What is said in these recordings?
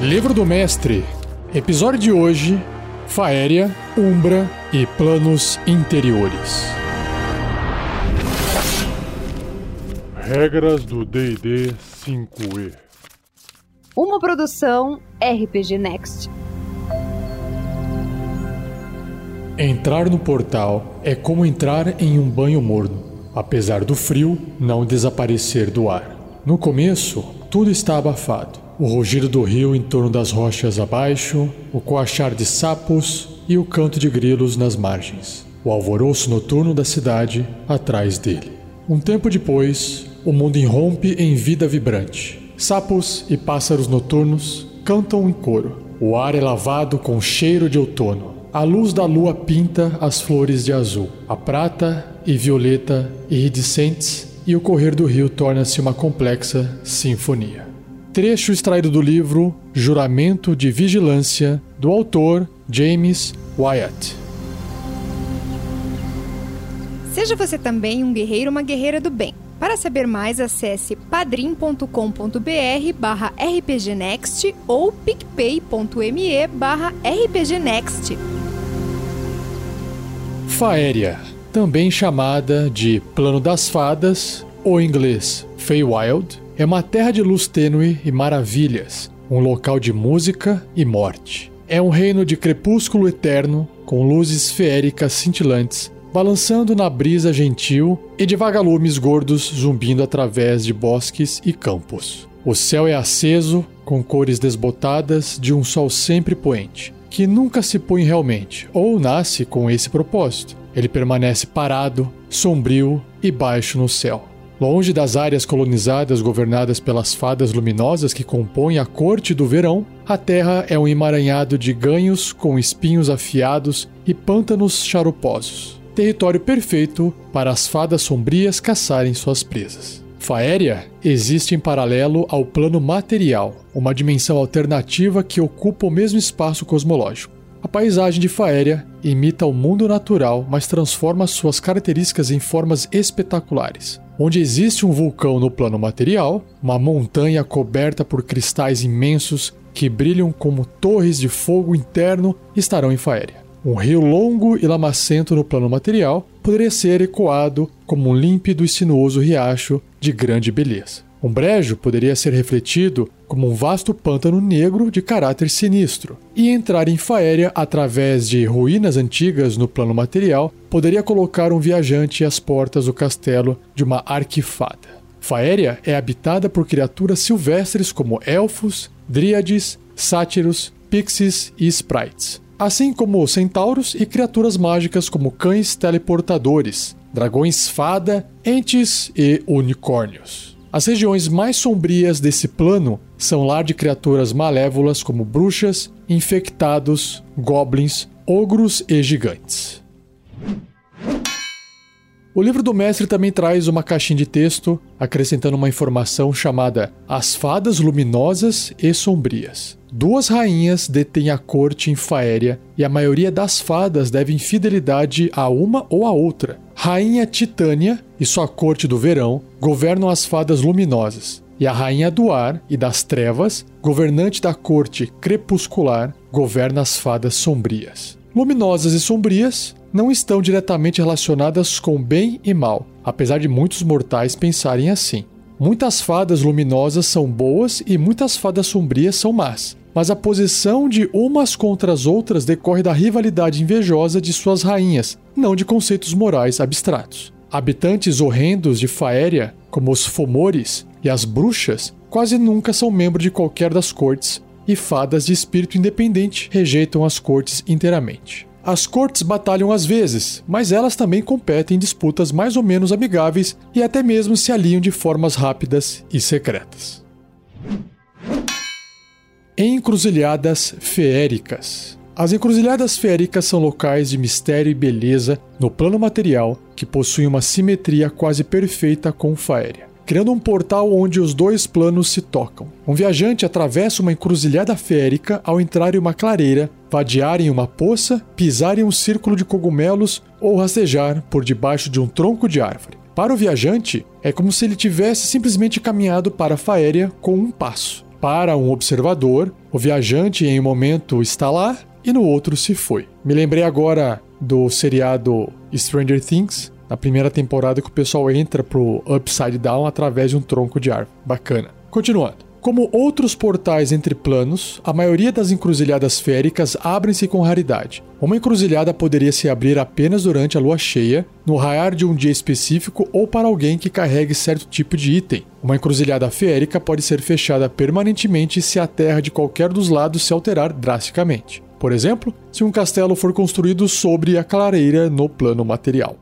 Livro do Mestre, episódio de hoje: Faéria, Umbra e Planos Interiores. Regras do DD 5E. Uma produção RPG Next. Entrar no portal é como entrar em um banho morno, apesar do frio não desaparecer do ar. No começo, tudo está abafado. O rugido do rio em torno das rochas abaixo, o coachar de sapos e o canto de grilos nas margens. O alvoroço noturno da cidade atrás dele. Um tempo depois, o mundo irrompe em vida vibrante. Sapos e pássaros noturnos cantam em coro. O ar é lavado com cheiro de outono. A luz da lua pinta as flores de azul, a prata e violeta iridescentes, e o correr do rio torna-se uma complexa sinfonia. Trecho extraído do livro Juramento de Vigilância, do autor James Wyatt. Seja você também um guerreiro ou uma guerreira do bem. Para saber mais, acesse padrim.com.br barra rpgnext ou picpay.me barra rpgnext. Faéria, também chamada de Plano das Fadas, ou em inglês Feywild, é uma terra de luz tênue e maravilhas, um local de música e morte. É um reino de crepúsculo eterno, com luzes feéricas cintilantes, balançando na brisa gentil e de vagalumes gordos zumbindo através de bosques e campos. O céu é aceso, com cores desbotadas de um sol sempre poente, que nunca se põe realmente, ou nasce com esse propósito. Ele permanece parado, sombrio e baixo no céu. Longe das áreas colonizadas governadas pelas fadas luminosas que compõem a corte do verão, a terra é um emaranhado de ganhos com espinhos afiados e pântanos charuposos. Território perfeito para as fadas sombrias caçarem suas presas. Faéria existe em paralelo ao plano material, uma dimensão alternativa que ocupa o mesmo espaço cosmológico. A paisagem de Faéria imita o mundo natural, mas transforma suas características em formas espetaculares. Onde existe um vulcão no plano material, uma montanha coberta por cristais imensos que brilham como torres de fogo interno estarão em Faéria. Um rio longo e lamacento no plano material poderia ser ecoado como um límpido e sinuoso riacho de grande beleza. Um brejo poderia ser refletido como um vasto pântano negro de caráter sinistro, e entrar em Faéria através de ruínas antigas no plano material poderia colocar um viajante às portas do castelo de uma arquifada. Faéria é habitada por criaturas silvestres como elfos, dríades, sátiros, pixies e sprites, assim como centauros e criaturas mágicas como cães teleportadores, dragões fada, entes e unicórnios. As regiões mais sombrias desse plano são lar de criaturas malévolas como bruxas, infectados, goblins, ogros e gigantes. O livro do mestre também traz uma caixinha de texto acrescentando uma informação chamada As Fadas Luminosas e Sombrias. Duas rainhas detêm a corte em Faéria e a maioria das fadas devem fidelidade a uma ou a outra. Rainha Titânia e sua corte do verão governam as fadas luminosas, e a rainha do ar e das trevas, governante da corte crepuscular, governa as fadas sombrias. Luminosas e sombrias não estão diretamente relacionadas com bem e mal, apesar de muitos mortais pensarem assim. Muitas fadas luminosas são boas e muitas fadas sombrias são más, mas a posição de umas contra as outras decorre da rivalidade invejosa de suas rainhas, não de conceitos morais abstratos. Habitantes horrendos de Faéria, como os Fomores e as bruxas, quase nunca são membros de qualquer das cortes, e fadas de espírito independente rejeitam as cortes inteiramente. As cortes batalham às vezes, mas elas também competem em disputas mais ou menos amigáveis e até mesmo se alinham de formas rápidas e secretas. Encruzilhadas feéricas. As encruzilhadas feéricas são locais de mistério e beleza no plano material que possuem uma simetria quase perfeita com Faéria, criando um portal onde os dois planos se tocam. Um viajante atravessa uma encruzilhada feérica ao entrar em uma clareira, vadear em uma poça, pisar em um círculo de cogumelos ou rastejar por debaixo de um tronco de árvore. Para o viajante, é como se ele tivesse simplesmente caminhado para Faéria com um passo. Para um observador, o viajante em um momento está lá e no outro se foi. Me lembrei agora do seriado Stranger Things, na primeira temporada que o pessoal entra pro Upside Down através de um tronco de árvore. Bacana. Continuando. Como outros portais entre planos, a maioria das encruzilhadas féricas abrem-se com raridade. Uma encruzilhada poderia se abrir apenas durante a lua cheia, no raiar de um dia específico ou para alguém que carregue certo tipo de item. Uma encruzilhada férica pode ser fechada permanentemente se a terra de qualquer dos lados se alterar drasticamente. Por exemplo, se um castelo for construído sobre a clareira no plano material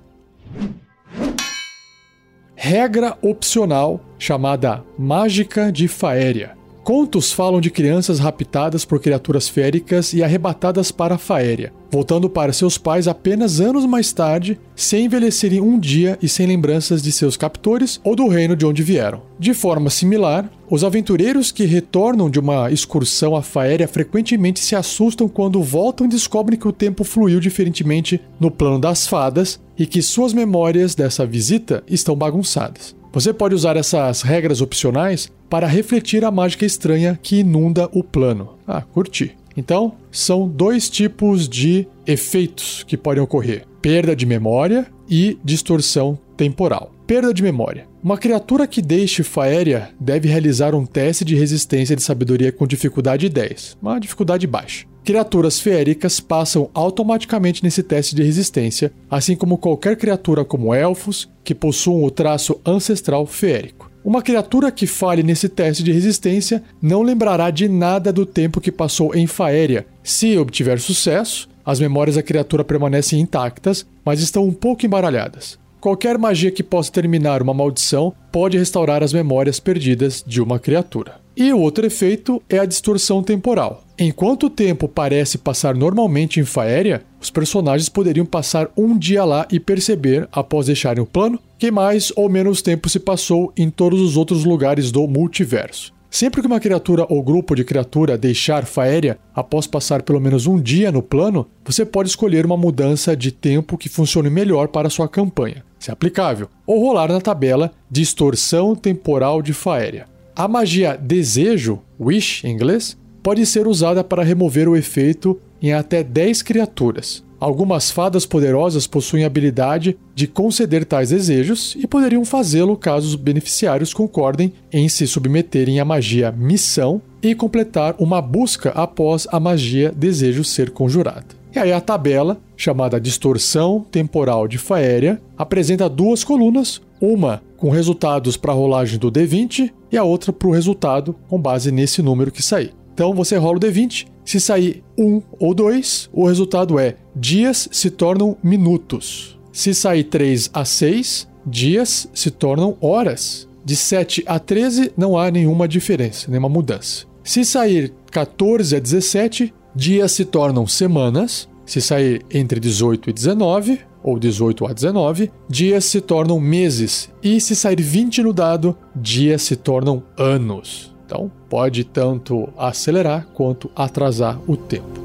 regra opcional chamada Mágica de Faéria. Contos falam de crianças raptadas por criaturas féricas e arrebatadas para a Faéria, voltando para seus pais apenas anos mais tarde, sem envelhecerem um dia e sem lembranças de seus captores ou do reino de onde vieram. De forma similar, os aventureiros que retornam de uma excursão à Faéria frequentemente se assustam quando voltam e descobrem que o tempo fluiu diferentemente no plano das fadas e que suas memórias dessa visita estão bagunçadas. Você pode usar essas regras opcionais para refletir a mágica estranha que inunda o plano. Ah, curti. Então, são dois tipos de efeitos que podem ocorrer: perda de memória e distorção temporal. Perda de memória. Uma criatura que deixe Faéria deve realizar um teste de resistência de sabedoria com dificuldade 10, uma dificuldade baixa. Criaturas feéricas passam automaticamente nesse teste de resistência, assim como qualquer criatura como elfos que possuam o traço ancestral feérico. Uma criatura que falhe nesse teste de resistência não lembrará de nada do tempo que passou em Faéria. Se obtiver sucesso, as memórias da criatura permanecem intactas, mas estão um pouco embaralhadas. Qualquer magia que possa terminar uma maldição pode restaurar as memórias perdidas de uma criatura. E o outro efeito é a distorção temporal. Enquanto o tempo parece passar normalmente em Faéria, os personagens poderiam passar um dia lá e perceber, após deixarem o plano, que mais ou menos tempo se passou em todos os outros lugares do multiverso. Sempre que uma criatura ou grupo de criatura deixar Faéria após passar pelo menos um dia no plano, você pode escolher uma mudança de tempo que funcione melhor para sua campanha, se aplicável, ou rolar na tabela Distorção Temporal de Faéria. A magia desejo, wish em inglês, pode ser usada para remover o efeito em até 10 criaturas. Algumas fadas poderosas possuem a habilidade de conceder tais desejos e poderiam fazê-lo caso os beneficiários concordem em se submeterem à magia missão e completar uma busca após a magia desejo ser conjurada. E aí a tabela, chamada Distorção Temporal de Faéria, apresenta duas colunas, uma com resultados para a rolagem do D20 e a outra para o resultado com base nesse número que sair. Então você rola o D20, se sair 1 ou 2, o resultado é dias se tornam minutos. Se sair 3 a 6, dias se tornam horas. De 7 a 13 não há nenhuma diferença, nenhuma mudança. Se sair 14 a 17, dias se tornam semanas. Se sair entre 18 e 19, ou 18 a 19, dias se tornam meses. E se sair 20 no dado, dias se tornam anos. Então, pode tanto acelerar quanto atrasar o tempo.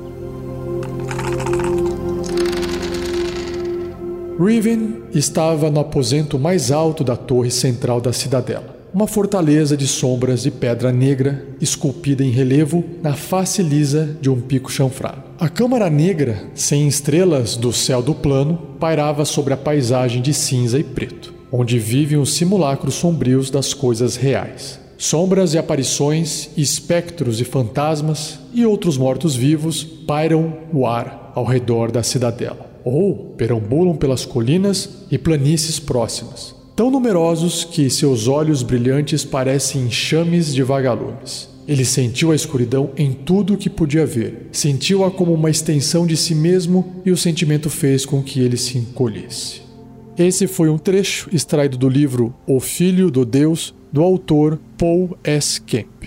Riven estava no aposento mais alto da torre central da cidadela uma fortaleza de sombras de pedra negra esculpida em relevo na face lisa de um pico chanfrado. A câmara negra, sem estrelas do céu do plano, pairava sobre a paisagem de cinza e preto, onde vivem os simulacros sombrios das coisas reais. Sombras e aparições, espectros e fantasmas e outros mortos-vivos pairam no ar ao redor da cidadela, ou perambulam pelas colinas e planícies próximas, tão numerosos que seus olhos brilhantes parecem enxames de vagalumes. Ele sentiu a escuridão em tudo o que podia ver, sentiu-a como uma extensão de si mesmo e o sentimento fez com que ele se encolhesse. Esse foi um trecho extraído do livro O Filho do Deus, do autor Paul S. Kemp.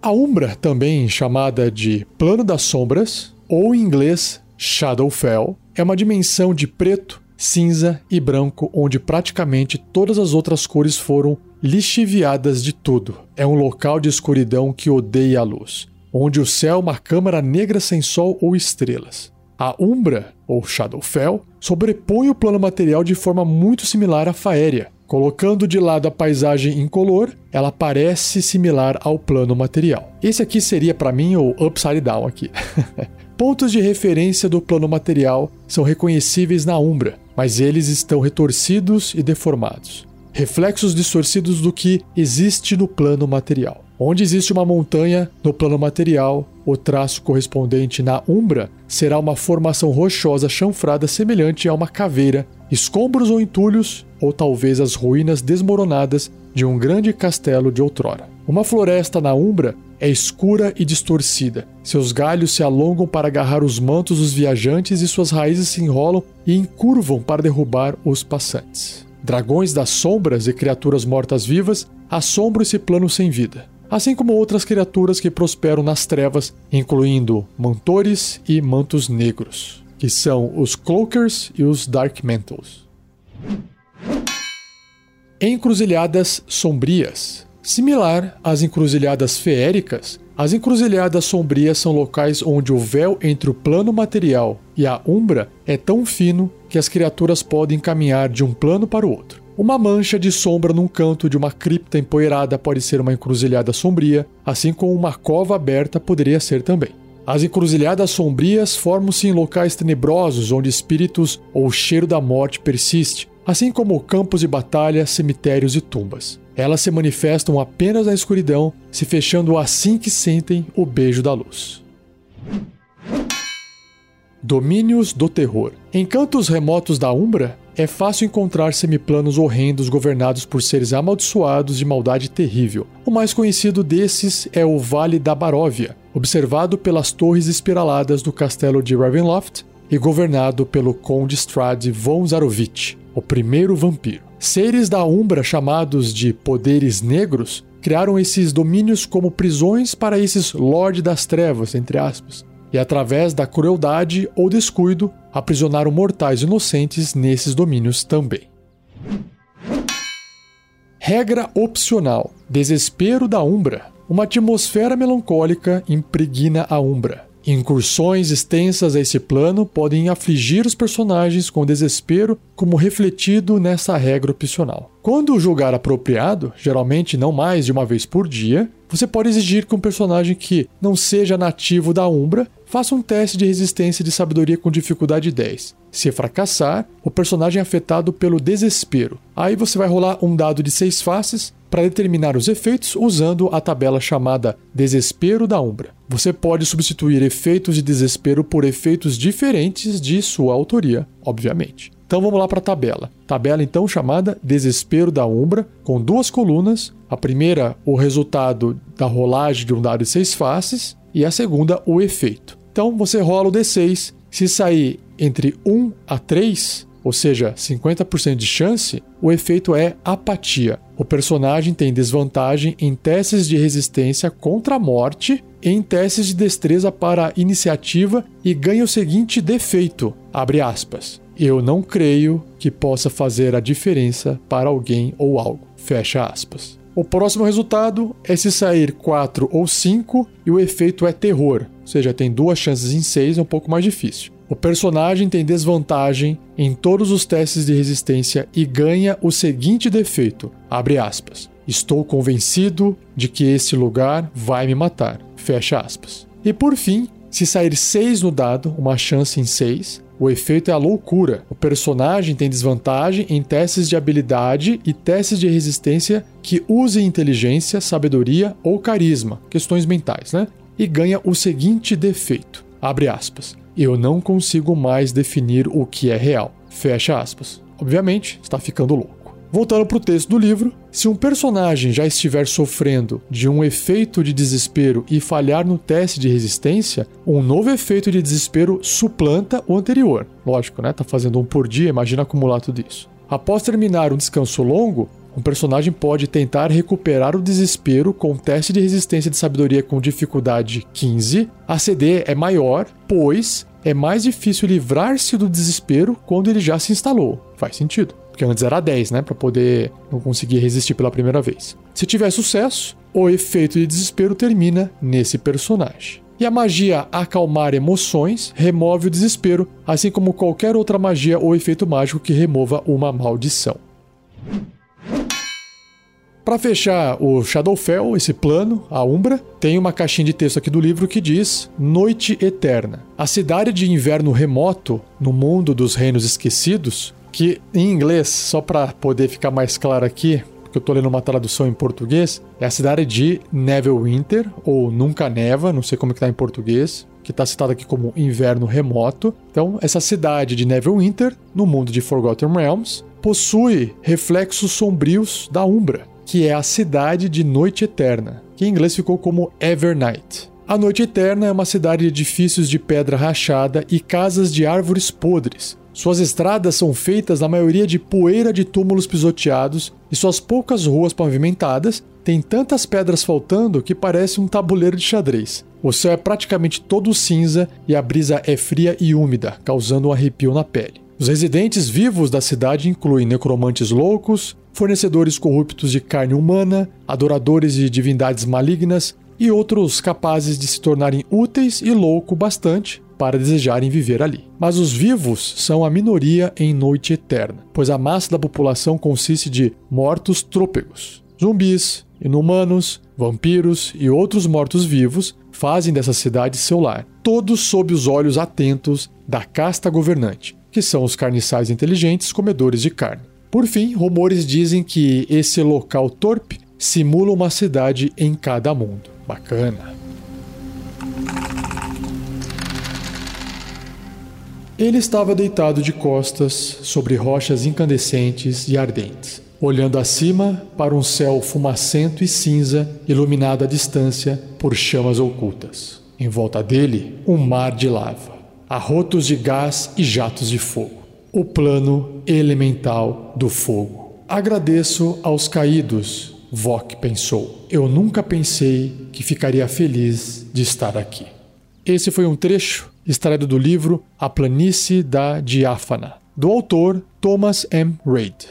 A Umbra, também chamada de Plano das Sombras, ou em inglês Shadowfell, é uma dimensão de preto cinza e branco, onde praticamente todas as outras cores foram lixiviadas de tudo. É um local de escuridão que odeia a luz, onde o céu é uma câmara negra sem sol ou estrelas. A Umbra, ou Shadowfell, sobrepõe o plano material de forma muito similar à Faéria. Colocando de lado a paisagem incolor, ela parece similar ao plano material. Esse aqui seria para mim o upside down aqui. Pontos de referência do plano material são reconhecíveis na Umbra, mas eles estão retorcidos e deformados. Reflexos distorcidos do que existe no plano material. Onde existe uma montanha no plano material, o traço correspondente na Umbra será uma formação rochosa chanfrada semelhante a uma caveira, escombros ou entulhos ou talvez as ruínas desmoronadas de um grande castelo de outrora. Uma floresta na Umbra é escura e distorcida. Seus galhos se alongam para agarrar os mantos dos viajantes e suas raízes se enrolam e encurvam para derrubar os passantes. Dragões das sombras e criaturas mortas-vivas assombram esse plano sem vida, assim como outras criaturas que prosperam nas trevas, incluindo mantores e mantos negros, que são os Cloakers e os Dark Mantles. Encruzilhadas sombrias. Similar às encruzilhadas feéricas, as encruzilhadas sombrias são locais onde o véu entre o plano material e a umbra é tão fino que as criaturas podem caminhar de um plano para o outro. Uma mancha de sombra num canto de uma cripta empoeirada pode ser uma encruzilhada sombria, assim como uma cova aberta poderia ser também. As encruzilhadas sombrias formam-se em locais tenebrosos onde espíritos ou o cheiro da morte persiste, assim como campos de batalha, cemitérios e tumbas. Elas se manifestam apenas na escuridão, se fechando assim que sentem o beijo da luz. Domínios do terror. Em cantos remotos da Umbra, é fácil encontrar semiplanos horrendos governados por seres amaldiçoados de maldade terrível. O mais conhecido desses é o Vale da Baróvia, observado pelas torres espiraladas do castelo de Ravenloft e governado pelo Conde Strad von Zarovich, o primeiro vampiro. Seres da Umbra chamados de poderes negros criaram esses domínios como prisões para esses Lorde das Trevas, entre aspas, e através da crueldade ou descuido aprisionaram mortais inocentes nesses domínios também. Regra opcional: Desespero da Umbra. Uma atmosfera melancólica impregna a Umbra. Incursões extensas a esse plano podem afligir os personagens com desespero, como refletido nessa regra opcional. Quando julgar apropriado, geralmente não mais de uma vez por dia, você pode exigir que um personagem que não seja nativo da Umbra faça um teste de resistência de sabedoria com dificuldade 10. Se fracassar, o personagem é afetado pelo desespero. Aí você vai rolar um dado de seis faces para determinar os efeitos usando a tabela chamada Desespero da Umbra. Você pode substituir efeitos de desespero por efeitos diferentes de sua autoria, obviamente. Então vamos lá para a tabela. Tabela então chamada Desespero da Umbra, com duas colunas. A primeira, o resultado da rolagem de um dado de seis faces, e a segunda, o efeito. Então você rola o D6. Se sair entre 1 a 3, ou seja, 50% de chance, o efeito é apatia. O personagem tem desvantagem em testes de resistência contra a morte em testes de destreza para iniciativa e ganha o seguinte defeito, abre aspas, eu não creio que possa fazer a diferença para alguém ou algo, fecha aspas. O próximo resultado é se sair 4 ou 5 e o efeito é terror, ou seja, tem duas chances em 6, é um pouco mais difícil. O personagem tem desvantagem em todos os testes de resistência e ganha o seguinte defeito: abre aspas. Estou convencido de que esse lugar vai me matar. Fecha aspas. E por fim, se sair 6 no dado, uma chance em 6, o efeito é a loucura. O personagem tem desvantagem em testes de habilidade e testes de resistência que usem inteligência, sabedoria ou carisma, questões mentais, né? E ganha o seguinte defeito: abre aspas eu não consigo mais definir o que é real. Fecha aspas. Obviamente, está ficando louco. Voltando para o texto do livro, se um personagem já estiver sofrendo de um efeito de desespero e falhar no teste de resistência, um novo efeito de desespero suplanta o anterior. Lógico, né? Tá fazendo um por dia, imagina acumular tudo isso. Após terminar um descanso longo, um personagem pode tentar recuperar o desespero com teste de resistência de sabedoria com dificuldade 15. A CD é maior, pois é mais difícil livrar-se do desespero quando ele já se instalou. Faz sentido. Porque antes era 10, né? Para poder não conseguir resistir pela primeira vez. Se tiver sucesso, o efeito de desespero termina nesse personagem. E a magia acalmar emoções remove o desespero, assim como qualquer outra magia ou efeito mágico que remova uma maldição. Para fechar o Shadowfell, esse plano, a Umbra, tem uma caixinha de texto aqui do livro que diz Noite Eterna. A cidade de inverno remoto, no mundo dos reinos esquecidos, que em inglês, só para poder ficar mais claro aqui, porque eu estou lendo uma tradução em português, é a cidade de Neverwinter, ou Nunca Neva, não sei como é que tá em português, que está citada aqui como Inverno Remoto. Então, essa cidade de Neverwinter, no mundo de Forgotten Realms, possui reflexos sombrios da Umbra, que é a cidade de Noite Eterna, que em inglês ficou como Evernight. A Noite Eterna é uma cidade de edifícios de pedra rachada e casas de árvores podres. Suas estradas são feitas na maioria de poeira de túmulos pisoteados e suas poucas ruas pavimentadas têm tantas pedras faltando que parece um tabuleiro de xadrez. O céu é praticamente todo cinza e a brisa é fria e úmida, causando um arrepio na pele. Os residentes vivos da cidade incluem necromantes loucos, fornecedores corruptos de carne humana, adoradores de divindades malignas e outros capazes de se tornarem úteis e louco bastante para desejarem viver ali. Mas os vivos são a minoria em noite eterna, pois a massa da população consiste de mortos trôpegos. Zumbis, inumanos, vampiros e outros mortos-vivos fazem dessa cidade seu lar, todos sob os olhos atentos da casta governante, que são os carniçais inteligentes comedores de carne. Por fim, rumores dizem que esse local torpe simula uma cidade em cada mundo. Bacana. Ele estava deitado de costas sobre rochas incandescentes e ardentes, olhando acima para um céu fumacento e cinza, iluminado à distância por chamas ocultas. Em volta dele, um mar de lava, arrotos de gás e jatos de fogo o plano elemental do fogo. Agradeço aos caídos, Vok pensou. Eu nunca pensei que ficaria feliz de estar aqui. Esse foi um trecho extraído do livro A Planície da Diáfana, do autor Thomas M. Reid.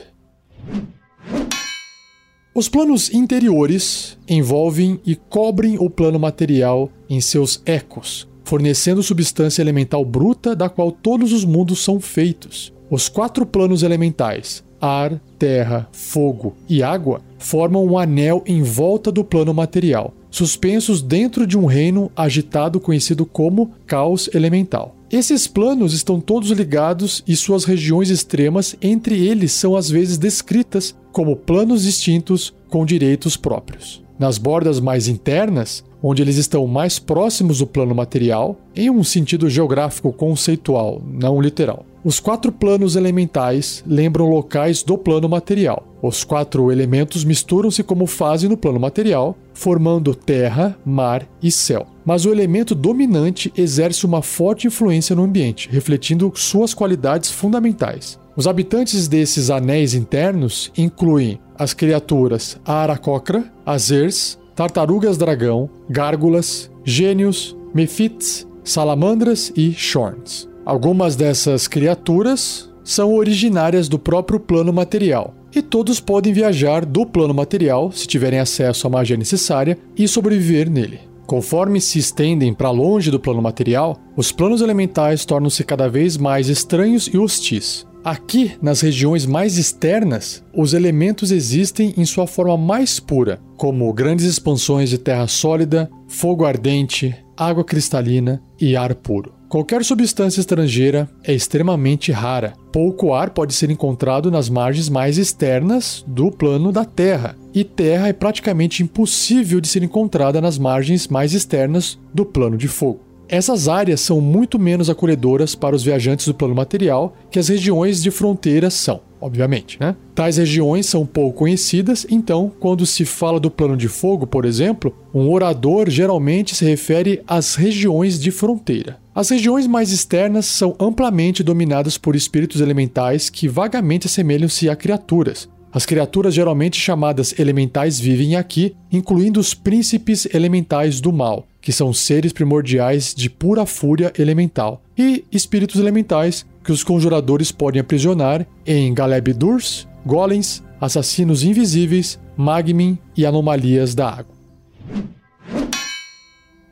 Os planos interiores envolvem e cobrem o plano material em seus ecos, fornecendo substância elemental bruta da qual todos os mundos são feitos. Os quatro planos elementais, ar, terra, fogo e água, formam um anel em volta do plano material, suspensos dentro de um reino agitado conhecido como caos elemental. Esses planos estão todos ligados e suas regiões extremas entre eles são às vezes descritas como planos distintos com direitos próprios. Nas bordas mais internas, onde eles estão mais próximos do plano material, em um sentido geográfico conceitual, não literal. Os quatro planos elementais lembram locais do plano material. Os quatro elementos misturam-se como fase no plano material, formando terra, mar e céu. Mas o elemento dominante exerce uma forte influência no ambiente, refletindo suas qualidades fundamentais. Os habitantes desses anéis internos incluem as criaturas Aracocra, Azers, tartarugas dragão, gárgulas, gênios, mephits, salamandras e shorns. Algumas dessas criaturas são originárias do próprio plano material, e todos podem viajar do plano material, se tiverem acesso à magia necessária, e sobreviver nele. Conforme se estendem para longe do plano material, os planos elementais tornam-se cada vez mais estranhos e hostis. Aqui, nas regiões mais externas, os elementos existem em sua forma mais pura, como grandes expansões de terra sólida, fogo ardente, água cristalina e ar puro. Qualquer substância estrangeira é extremamente rara. Pouco ar pode ser encontrado nas margens mais externas do plano da Terra, e terra é praticamente impossível de ser encontrada nas margens mais externas do plano de fogo. Essas áreas são muito menos acolhedoras para os viajantes do plano material que as regiões de fronteira são, obviamente. Né? Tais regiões são pouco conhecidas, então, quando se fala do plano de fogo, por exemplo, um orador geralmente se refere às regiões de fronteira. As regiões mais externas são amplamente dominadas por espíritos elementais que vagamente assemelham-se a criaturas, as criaturas geralmente chamadas elementais vivem aqui, incluindo os príncipes elementais do mal, que são seres primordiais de pura fúria elemental, e espíritos elementais que os conjuradores podem aprisionar em Galeb Durs, golems, assassinos invisíveis, magmin e anomalias da água.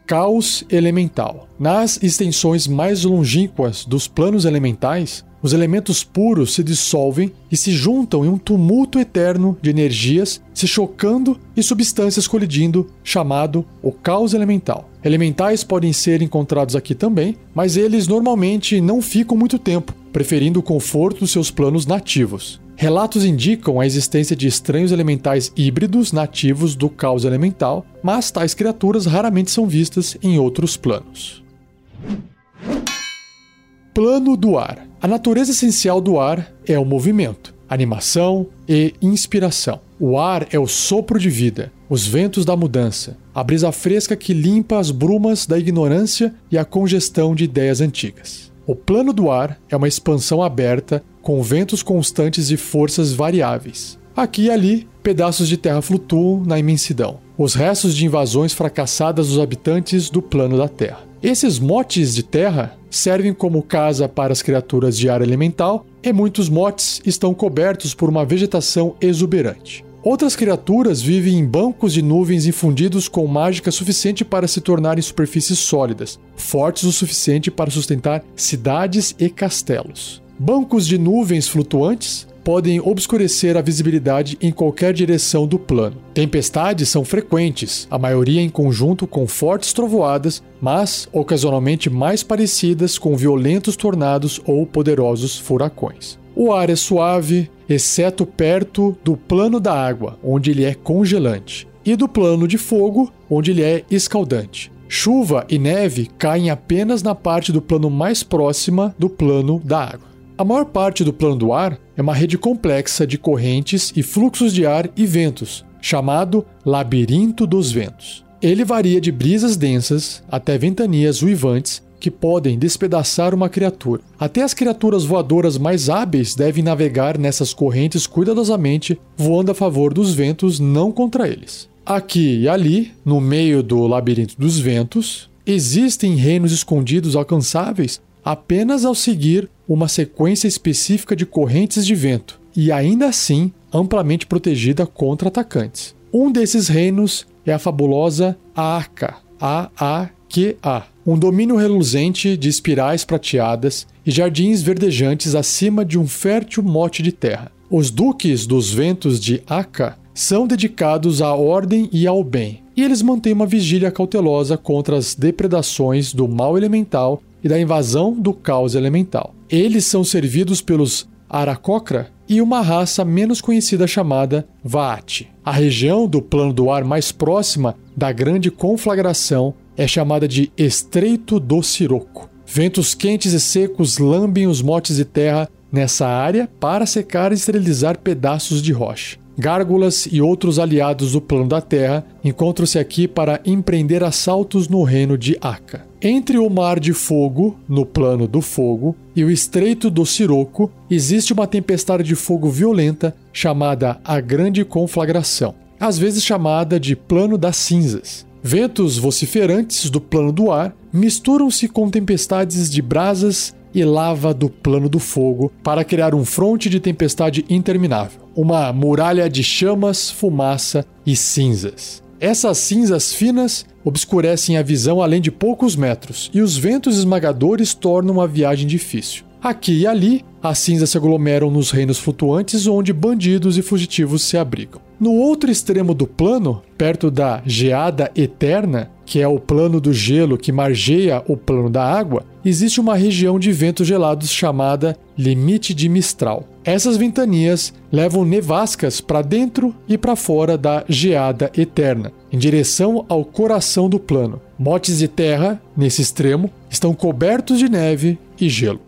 Caos elemental. Nas extensões mais longínquas dos planos elementais, os elementos puros se dissolvem e se juntam em um tumulto eterno de energias se chocando e substâncias colidindo, chamado o caos elemental. Elementais podem ser encontrados aqui também, mas eles normalmente não ficam muito tempo, preferindo o conforto dos seus planos nativos. Relatos indicam a existência de estranhos elementais híbridos nativos do caos elemental, mas tais criaturas raramente são vistas em outros planos. Plano do ar. A natureza essencial do ar é o movimento, animação e inspiração. O ar é o sopro de vida, os ventos da mudança, a brisa fresca que limpa as brumas da ignorância e a congestão de ideias antigas. O plano do ar é uma expansão aberta com ventos constantes e forças variáveis. Aqui e ali, pedaços de terra flutuam na imensidão, os restos de invasões fracassadas dos habitantes do plano da Terra. Esses motes de terra servem como casa para as criaturas de ar elemental e muitos motes estão cobertos por uma vegetação exuberante. Outras criaturas vivem em bancos de nuvens infundidos com mágica suficiente para se tornarem superfícies sólidas, fortes o suficiente para sustentar cidades e castelos. Bancos de nuvens flutuantes podem obscurecer a visibilidade em qualquer direção do plano. Tempestades são frequentes, a maioria em conjunto com fortes trovoadas, mas ocasionalmente mais parecidas com violentos tornados ou poderosos furacões. O ar é suave, exceto perto do plano da água, onde ele é congelante, e do plano de fogo, onde ele é escaldante. Chuva e neve caem apenas na parte do plano mais próxima do plano da água. A maior parte do plano do ar é uma rede complexa de correntes e fluxos de ar e ventos, chamado Labirinto dos Ventos. Ele varia de brisas densas até ventanias uivantes que podem despedaçar uma criatura. Até as criaturas voadoras mais hábeis devem navegar nessas correntes cuidadosamente, voando a favor dos ventos, não contra eles. Aqui e ali, no meio do labirinto dos ventos, existem reinos escondidos alcançáveis apenas ao seguir uma sequência específica de correntes de vento e ainda assim amplamente protegida contra atacantes. Um desses reinos é a fabulosa Aaka, A-A-Q-A, um domínio reluzente de espirais prateadas e jardins verdejantes acima de um fértil mote de terra. Os duques dos ventos de Aka são dedicados à ordem e ao bem, e eles mantêm uma vigília cautelosa contra as depredações do mal elemental e da invasão do caos elemental. Eles são servidos pelos Aracocra e uma raça menos conhecida chamada Vaat. A região do plano do ar mais próxima da grande conflagração é chamada de Estreito do Siroco. Ventos quentes e secos lambem os motes de terra nessa área para secar e esterilizar pedaços de rocha. Gárgulas e outros aliados do plano da Terra encontram-se aqui para empreender assaltos no reino de Aka. Entre o Mar de Fogo, no plano do fogo, e o Estreito do Siroco, existe uma tempestade de fogo violenta chamada a Grande Conflagração, às vezes chamada de Plano das Cinzas. Ventos vociferantes do plano do ar misturam-se com tempestades de brasas e lava do plano do fogo para criar um fronte de tempestade interminável, uma muralha de chamas, fumaça e cinzas. Essas cinzas finas obscurecem a visão além de poucos metros, e os ventos esmagadores tornam a viagem difícil. Aqui e ali, as cinzas se aglomeram nos reinos flutuantes onde bandidos e fugitivos se abrigam. No outro extremo do plano, perto da geada eterna, que é o plano do gelo que margeia o plano da água, existe uma região de ventos gelados chamada limite de Mistral. Essas ventanias levam nevascas para dentro e para fora da geada eterna, em direção ao coração do plano. Motes de terra, nesse extremo, estão cobertos de neve e gelo.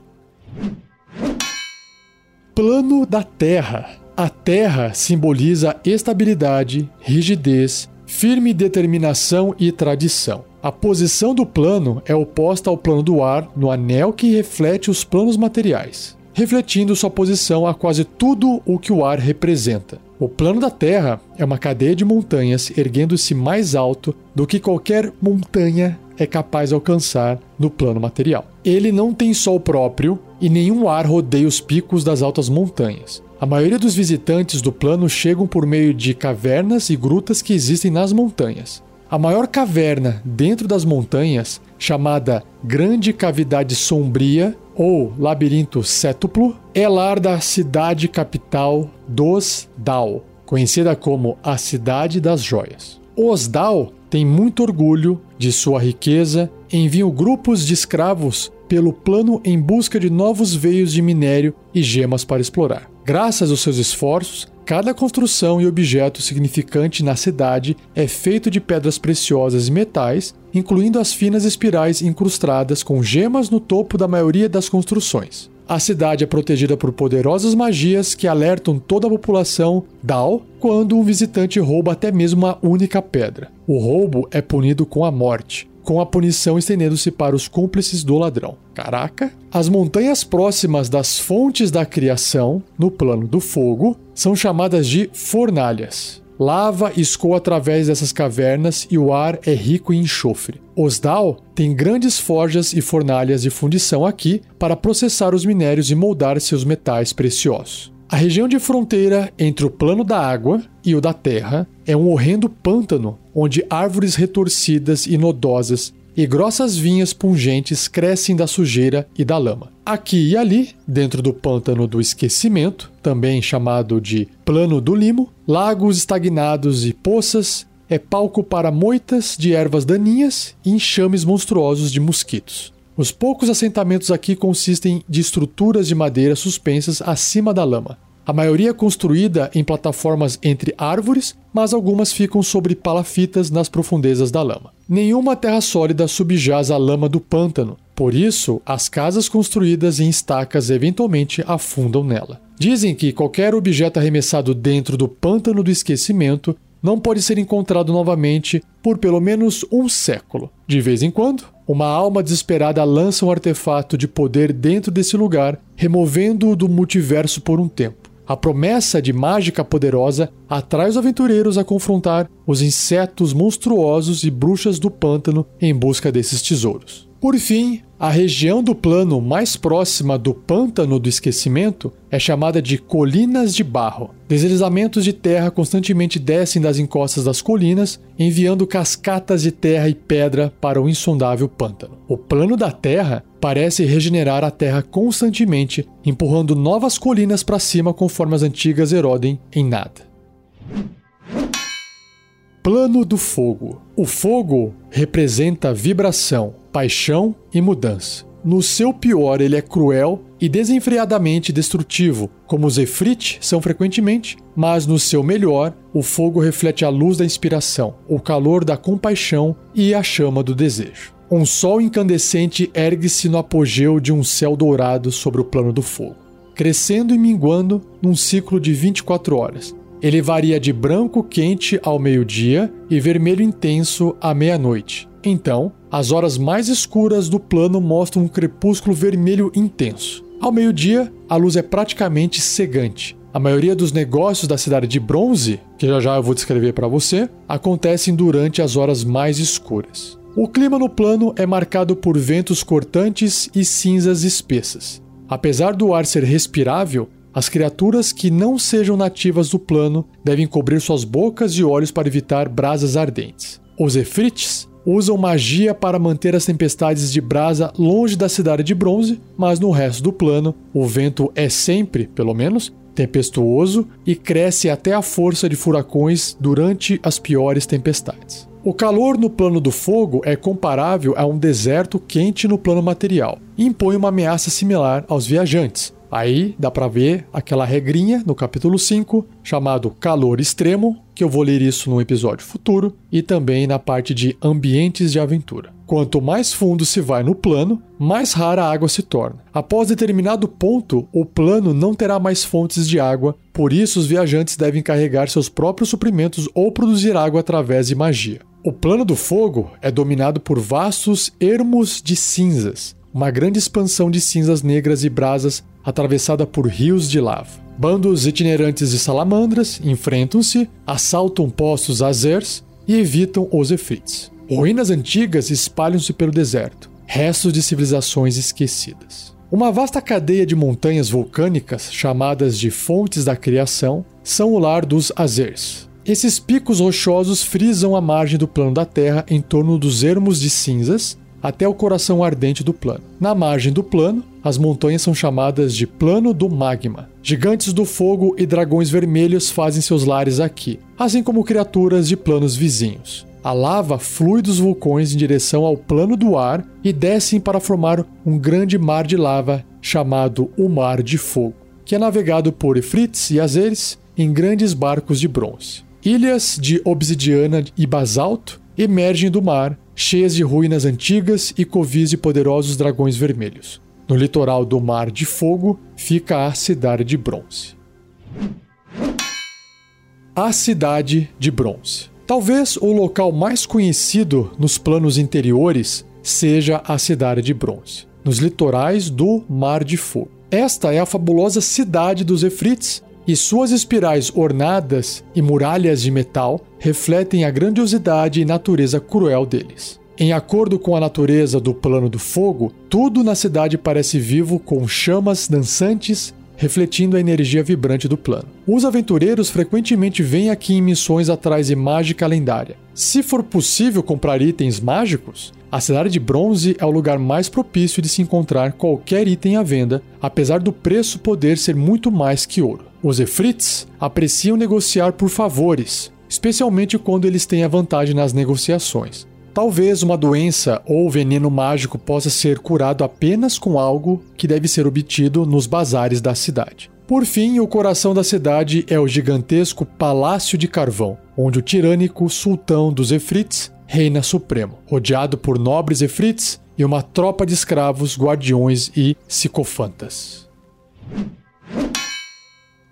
Plano da Terra a terra simboliza estabilidade, rigidez, firme determinação e tradição. A posição do plano é oposta ao plano do ar no anel que reflete os planos materiais, refletindo sua posição a quase tudo o que o ar representa. O plano da Terra é uma cadeia de montanhas erguendo-se mais alto do que qualquer montanha é capaz de alcançar no plano material. Ele não tem sol próprio e nenhum ar rodeia os picos das altas montanhas. A maioria dos visitantes do plano chegam por meio de cavernas e grutas que existem nas montanhas. A maior caverna dentro das montanhas, chamada Grande Cavidade Sombria ou Labirinto Sétuplo, é lar da cidade capital dos Dao, conhecida como a Cidade das Joias. Os Dao têm muito orgulho de sua riqueza, enviam grupos de escravos pelo plano em busca de novos veios de minério e gemas para explorar. Graças aos seus esforços, cada construção e objeto significante na cidade é feito de pedras preciosas e metais, incluindo as finas espirais incrustadas com gemas no topo da maioria das construções. A cidade é protegida por poderosas magias que alertam toda a população Dao quando um visitante rouba até mesmo uma única pedra. O roubo é punido com a morte, com a punição estendendo-se para os cúmplices do ladrão. Caraca! As montanhas próximas das fontes da criação, no plano do fogo, são chamadas de fornalhas. Lava escoa através dessas cavernas e o ar é rico em enxofre. Osdal tem grandes forjas e fornalhas de fundição aqui para processar os minérios e moldar seus metais preciosos. A região de fronteira entre o plano da água e o da terra é um horrendo pântano onde árvores retorcidas e nodosas e grossas vinhas pungentes crescem da sujeira e da lama. Aqui e ali, dentro do pântano do esquecimento, também chamado de plano do limo, lagos estagnados e poças é palco para moitas de ervas daninhas e enxames monstruosos de mosquitos. Os poucos assentamentos aqui consistem de estruturas de madeira suspensas acima da lama. A maioria é construída em plataformas entre árvores, mas algumas ficam sobre palafitas nas profundezas da lama. Nenhuma terra sólida subjaz a lama do pântano, por isso as casas construídas em estacas eventualmente afundam nela. Dizem que qualquer objeto arremessado dentro do pântano do esquecimento não pode ser encontrado novamente por pelo menos um século. De vez em quando, uma alma desesperada lança um artefato de poder dentro desse lugar, removendo-o do multiverso por um tempo. A promessa de mágica poderosa atrai os aventureiros a confrontar os insetos monstruosos e bruxas do pântano em busca desses tesouros. Por fim, a região do plano mais próxima do pântano do esquecimento é chamada de Colinas de Barro. Deslizamentos de terra constantemente descem das encostas das colinas, enviando cascatas de terra e pedra para o insondável pântano. O plano da terra parece regenerar a terra constantemente, empurrando novas colinas para cima conforme as antigas erodem em nada. Plano do fogo. O fogo representa vibração, paixão e mudança. No seu pior, ele é cruel e desenfreadamente destrutivo, como os Efrit são frequentemente, mas no seu melhor, o fogo reflete a luz da inspiração, o calor da compaixão e a chama do desejo. Um sol incandescente ergue-se no apogeu de um céu dourado sobre o plano do fogo, crescendo e minguando num ciclo de 24 horas. Ele varia de branco quente ao meio-dia e vermelho intenso à meia-noite. Então, as horas mais escuras do plano mostram um crepúsculo vermelho intenso. Ao meio-dia, a luz é praticamente cegante. A maioria dos negócios da cidade de Bronze, que já já eu vou descrever para você, acontecem durante as horas mais escuras. O clima no plano é marcado por ventos cortantes e cinzas espessas. Apesar do ar ser respirável, as criaturas que não sejam nativas do plano devem cobrir suas bocas e olhos para evitar brasas ardentes. Os Efrites usam magia para manter as tempestades de brasa longe da cidade de bronze, mas no resto do plano, o vento é sempre, pelo menos, tempestuoso e cresce até a força de furacões durante as piores tempestades. O calor no plano do fogo é comparável a um deserto quente no plano material e impõe uma ameaça similar aos viajantes, Aí dá para ver aquela regrinha no capítulo 5, chamado calor extremo, que eu vou ler isso num episódio futuro, e também na parte de ambientes de aventura. Quanto mais fundo se vai no plano, mais rara a água se torna. Após determinado ponto, o plano não terá mais fontes de água, por isso os viajantes devem carregar seus próprios suprimentos ou produzir água através de magia. O plano do fogo é dominado por vastos ermos de cinzas, uma grande expansão de cinzas negras e brasas atravessada por rios de lava. Bandos itinerantes de salamandras enfrentam-se, assaltam postos azers e evitam os efrites. Ruínas antigas espalham-se pelo deserto, restos de civilizações esquecidas. Uma vasta cadeia de montanhas vulcânicas, chamadas de Fontes da Criação, são o lar dos Azers. Esses picos rochosos frisam a margem do plano da Terra em torno dos ermos de cinzas até o coração ardente do plano. Na margem do plano, as montanhas são chamadas de Plano do Magma. Gigantes do fogo e dragões vermelhos fazem seus lares aqui, assim como criaturas de planos vizinhos. A lava flui dos vulcões em direção ao plano do ar e descem para formar um grande mar de lava chamado o Mar de Fogo, que é navegado por Ifrits e Azeres em grandes barcos de bronze. Ilhas de obsidiana e basalto emergem do mar, cheias de ruínas antigas e covis de poderosos dragões vermelhos. No litoral do Mar de Fogo fica a Cidade de Bronze. A Cidade de Bronze. Talvez o local mais conhecido nos planos interiores seja a Cidade de Bronze, nos litorais do Mar de Fogo. Esta é a fabulosa cidade dos Efrites, e suas espirais ornadas e muralhas de metal refletem a grandiosidade e natureza cruel deles. Em acordo com a natureza do plano do fogo, tudo na cidade parece vivo com chamas dançantes refletindo a energia vibrante do plano. Os aventureiros frequentemente vêm aqui em missões atrás de mágica lendária. Se for possível comprar itens mágicos, a cidade de bronze é o lugar mais propício de se encontrar qualquer item à venda, apesar do preço poder ser muito mais que ouro. Os Efrits apreciam negociar por favores, especialmente quando eles têm a vantagem nas negociações. Talvez uma doença ou veneno mágico possa ser curado apenas com algo que deve ser obtido nos bazares da cidade. Por fim, o coração da cidade é o gigantesco Palácio de Carvão, onde o tirânico sultão dos Efrits reina supremo, rodeado por nobres Efrits e uma tropa de escravos, guardiões e psicofantas.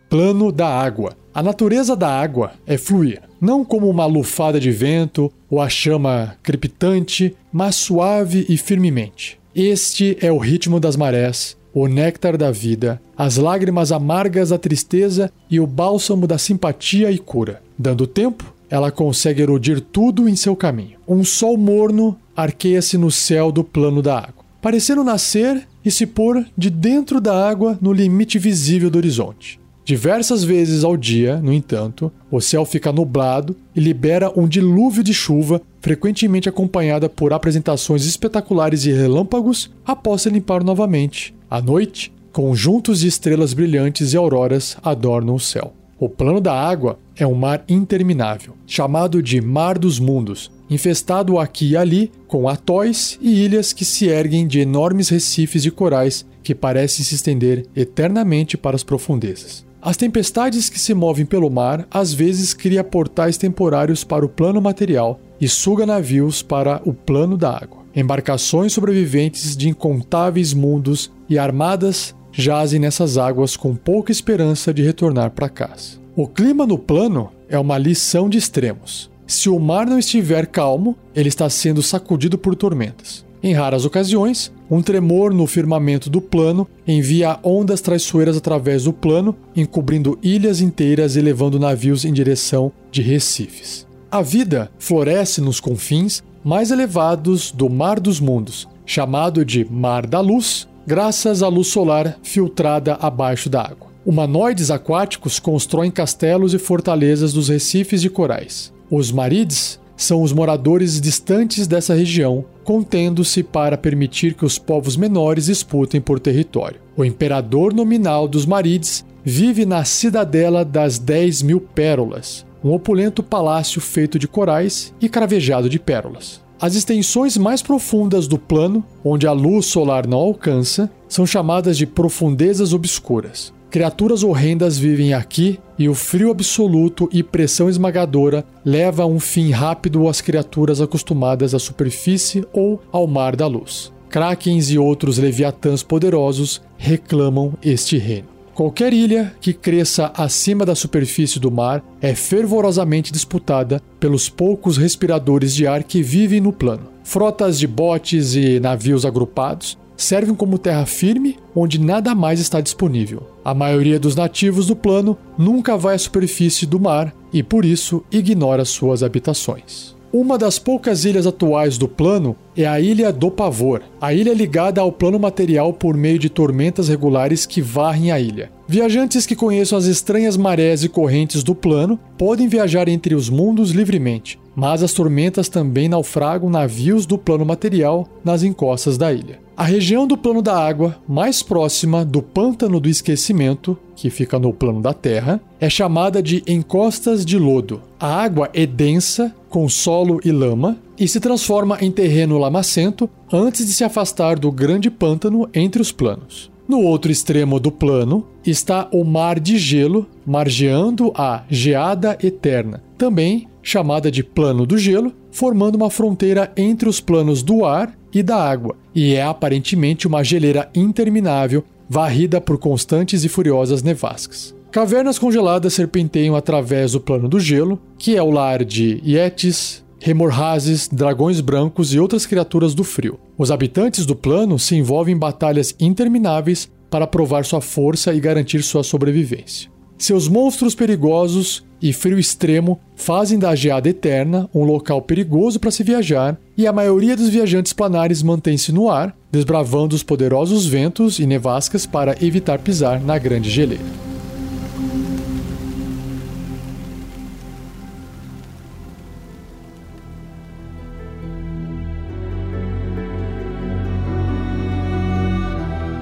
Plano da água. A natureza da água é fluir, não como uma lufada de vento ou a chama crepitante, mas suave e firmemente. Este é o ritmo das marés, o néctar da vida, as lágrimas amargas da tristeza e o bálsamo da simpatia e cura. Dando tempo, ela consegue erudir tudo em seu caminho. Um sol morno arqueia-se no céu do plano da água, parecendo nascer e se pôr de dentro da água no limite visível do horizonte. Diversas vezes ao dia, no entanto, o céu fica nublado e libera um dilúvio de chuva, frequentemente acompanhada por apresentações espetaculares de relâmpagos após se limpar novamente. À noite, conjuntos de estrelas brilhantes e auroras adornam o céu. O plano da água é um mar interminável, chamado de Mar dos Mundos, infestado aqui e ali com atóis e ilhas que se erguem de enormes recifes de corais que parecem se estender eternamente para as profundezas. As tempestades que se movem pelo mar às vezes cria portais temporários para o plano material e suga navios para o plano da água. Embarcações sobreviventes de incontáveis mundos e armadas jazem nessas águas com pouca esperança de retornar para casa. O clima no plano é uma lição de extremos. Se o mar não estiver calmo, ele está sendo sacudido por tormentas. Em raras ocasiões, um tremor no firmamento do plano envia ondas traiçoeiras através do plano, encobrindo ilhas inteiras e levando navios em direção de recifes. A vida floresce nos confins mais elevados do Mar dos Mundos, chamado de Mar da Luz, graças à luz solar filtrada abaixo da água. Humanoides aquáticos constroem castelos e fortalezas dos recifes de corais. Os marides são os moradores distantes dessa região, contendo-se para permitir que os povos menores disputem por território. O imperador nominal dos Marides vive na Cidadela das Dez Mil Pérolas, um opulento palácio feito de corais e cravejado de pérolas. As extensões mais profundas do plano, onde a luz solar não alcança, são chamadas de profundezas obscuras. Criaturas horrendas vivem aqui e o frio absoluto e pressão esmagadora leva a um fim rápido às criaturas acostumadas à superfície ou ao mar da luz. Krakens e outros leviatãs poderosos reclamam este reino. Qualquer ilha que cresça acima da superfície do mar é fervorosamente disputada pelos poucos respiradores de ar que vivem no plano. Frotas de botes e navios agrupados servem como terra firme onde nada mais está disponível. A maioria dos nativos do plano nunca vai à superfície do mar e por isso ignora suas habitações. Uma das poucas ilhas atuais do plano é a Ilha do Pavor. A ilha é ligada ao plano material por meio de tormentas regulares que varrem a ilha. Viajantes que conheçam as estranhas marés e correntes do plano podem viajar entre os mundos livremente, mas as tormentas também naufragam navios do plano material nas encostas da ilha. A região do plano da água, mais próxima do pântano do esquecimento, que fica no plano da Terra, é chamada de encostas de lodo. A água é densa, com solo e lama, e se transforma em terreno lamacento antes de se afastar do grande pântano entre os planos. No outro extremo do plano está o Mar de Gelo, margeando a Geada Eterna, também chamada de Plano do Gelo, formando uma fronteira entre os planos do ar e da água, e é aparentemente uma geleira interminável varrida por constantes e furiosas nevascas. Cavernas congeladas serpenteiam através do plano do gelo, que é o lar de Yetis, Remorrazes, dragões brancos e outras criaturas do frio. Os habitantes do plano se envolvem em batalhas intermináveis para provar sua força e garantir sua sobrevivência. Seus monstros perigosos e frio extremo fazem da Geada Eterna um local perigoso para se viajar, e a maioria dos viajantes planares mantém-se no ar, desbravando os poderosos ventos e nevascas para evitar pisar na grande geleira.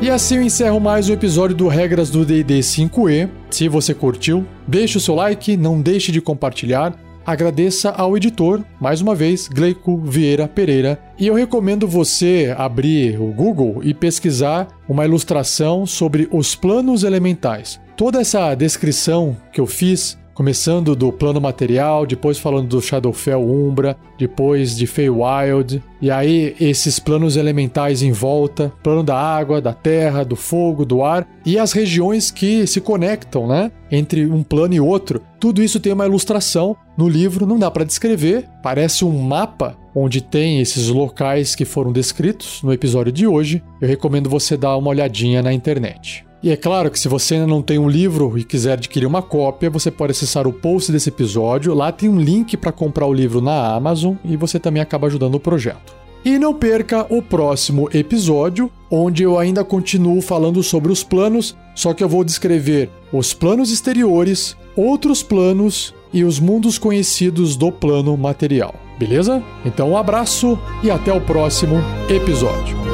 E assim eu encerro mais um episódio do Regras do D&D 5e. Se você curtiu, deixe o seu like, não deixe de compartilhar. Agradeça ao editor, mais uma vez, Gleico Vieira Pereira. E eu recomendo você abrir o Google e pesquisar uma ilustração sobre os planos elementais. Toda essa descrição que eu fiz Começando do plano material, depois falando do Shadowfell Umbra, depois de Feywild, e aí esses planos elementais em volta, plano da água, da terra, do fogo, do ar, e as regiões que se conectam, né, entre um plano e outro. Tudo isso tem uma ilustração no livro, não dá para descrever, parece um mapa onde tem esses locais que foram descritos no episódio de hoje. Eu recomendo você dar uma olhadinha na internet. E é claro que se você ainda não tem um livro e quiser adquirir uma cópia, você pode acessar o post desse episódio. Lá tem um link para comprar o livro na Amazon e você também acaba ajudando o projeto. E não perca o próximo episódio, onde eu ainda continuo falando sobre os planos, só que eu vou descrever os planos exteriores, outros planos e os mundos conhecidos do plano material. Beleza? Então um abraço e até o próximo episódio.